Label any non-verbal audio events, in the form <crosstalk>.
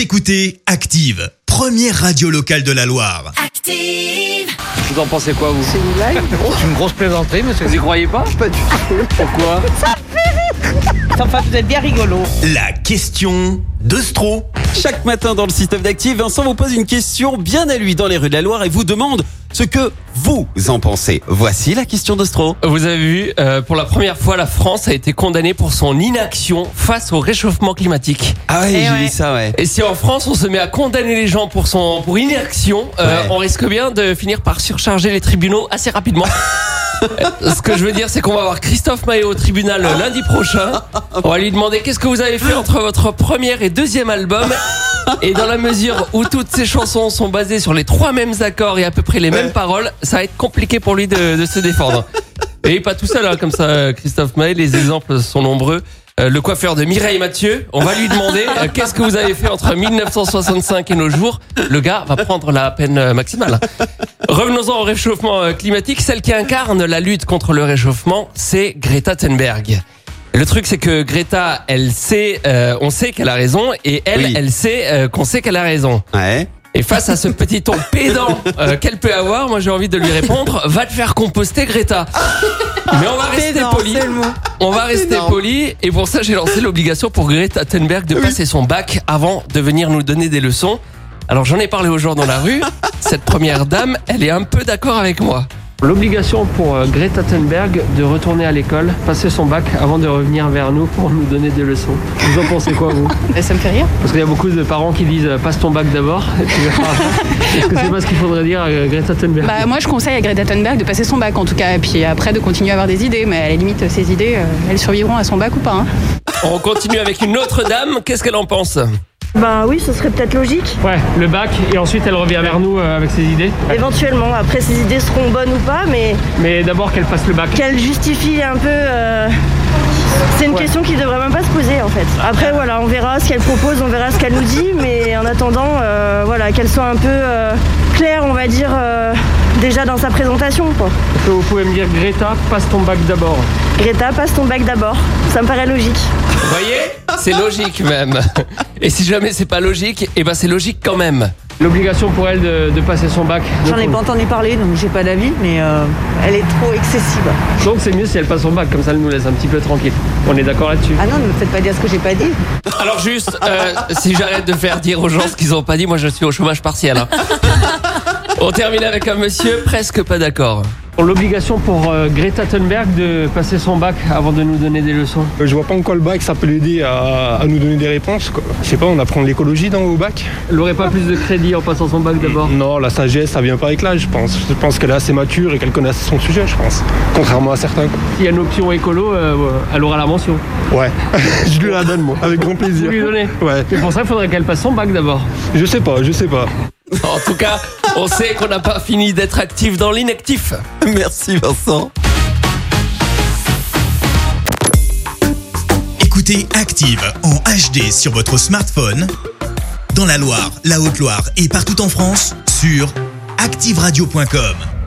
Vous écoutez Active, première radio locale de la Loire. Active. Vous en pensez quoi, vous? C'est une blague <laughs> C'est une grosse plaisanterie, monsieur. Vous y croyez pas? Pas du tout. Pourquoi? Enfin, vous êtes bien rigolo. La question de Stro. Chaque matin dans le système d'Active, Vincent vous pose une question bien à lui dans les rues de la Loire et vous demande ce que vous en pensez. Voici la question d'Ostro. Vous avez vu, euh, pour la première fois, la France a été condamnée pour son inaction face au réchauffement climatique. Ah ouais, Eh j'ai ouais. vu ça, ouais. Et si en France on se met à condamner les gens pour son pour inaction, euh, Ouais. on risque bien de finir par surcharger les tribunaux assez rapidement. <laughs> Ce que je veux dire, c'est qu'on va voir Christophe Maé au tribunal lundi prochain. <laughs> On va lui demander qu'est-ce que vous avez fait entre votre premier et deuxième album. Et dans la mesure où toutes ces chansons sont basées sur les trois mêmes accords et à peu près les mêmes paroles, ça va être compliqué pour lui de, de se défendre. Et pas tout seul, hein, comme ça, Christophe Maé, les exemples sont nombreux. Euh, le coiffeur de Mireille Mathieu, on va lui demander euh, qu'est-ce que vous avez fait entre 1965 et nos jours. Le gars va prendre la peine euh, maximale. Revenons-en au réchauffement climatique. Celle qui incarne la lutte contre le réchauffement, c'est Greta Thunberg. Le truc, c'est que Greta, elle sait, euh, on sait qu'elle a raison, et elle, Oui. elle sait euh, qu'on sait qu'elle a raison. Ouais. Et face à ce petit ton <laughs> pédant euh, qu'elle peut avoir, moi j'ai envie de lui répondre <laughs> va te faire composter Greta. <laughs> Mais on va rester Pédant, poli. c'est le mot. On va rester poli et pour ça j'ai lancé l'obligation pour Greta Thunberg de passer son bac avant de venir nous donner des leçons. Alors j'en ai parlé aux gens dans la rue. Cette première dame, elle est un peu d'accord avec moi. L'obligation pour euh, Greta Thunberg de retourner à l'école, passer son bac avant de revenir vers nous pour nous donner des leçons. Vous en pensez quoi vous? <laughs> Ça me fait rire. Parce qu'il y a beaucoup de parents qui disent euh, passe ton bac d'abord. <laughs> Est-ce que c'est pas ce qu'il faudrait dire à euh, Greta Thunberg? Bah, moi, je conseille à Greta Thunberg de passer son bac en tout cas, et puis après de continuer à avoir des idées. Mais à la limite, ces idées, elles survivront à son bac ou pas. hein. On continue avec une autre dame. Qu'est-ce qu'elle en pense? Ben oui, ce serait peut-être logique, Ouais, le bac et ensuite elle revient vers nous euh, avec ses idées. éventuellement. Après, ces idées seront bonnes ou pas, mais Mais d'abord qu'elle passe le bac. qu'elles justifient un peu. euh, C'est une question qui devrait même pas se poser en fait. Après, voilà, on verra ce qu'elle propose, on verra ce qu'elle nous dit, mais en attendant, euh, voilà, qu'elle soit un peu euh, claire, on va dire, euh, déjà dans sa présentation. Quoi. Vous pouvez me dire Greta, passe ton bac d'abord Greta, passe ton bac d'abord. Ça me paraît logique. Vous voyez C'est logique même. Et si jamais c'est pas logique, eh ben c'est logique quand même. L'obligation pour elle de, de passer son bac. J'en ai pas entendu parler, donc j'ai pas d'avis, mais euh, elle est trop excessive. Donc c'est mieux si elle passe son bac, comme ça elle nous laisse un petit peu tranquille. On est d'accord là-dessus Ah non, ne me faites pas dire ce que j'ai pas dit. Alors juste, euh, si j'arrête de faire dire aux gens ce qu'ils ont pas dit, moi je suis au chômage partiel. hein. <laughs> On termine avec un monsieur presque pas d'accord. L'obligation pour euh, Greta Thunberg de passer son bac avant de nous donner des leçons. Euh, Je vois pas en quoi le bac ça peut l'aider à, à nous donner des réponses. quoi. Je sais pas, on apprend l'écologie dans au bac Elle aurait pas plus de crédit en passant son bac d'abord? Non, la sagesse ça vient pas avec l'âge, je pense. Je pense qu'elle est assez mature et qu'elle connaît son sujet, je pense. Contrairement à certains. quoi. S'il y a une option écolo, euh, elle aura la mention. Ouais, <laughs> je lui la donne moi, avec grand plaisir. Vous lui donnez Ouais, Et pour ça, il faudrait qu'elle passe son bac d'abord. je sais pas, je sais pas. En tout cas, on sait qu'on n'a pas fini d'être actif dans l'inactif. Merci Vincent. Écoutez Active en HD sur votre smartphone, dans la Loire, la Haute-Loire et partout en France, sur activeradio.com.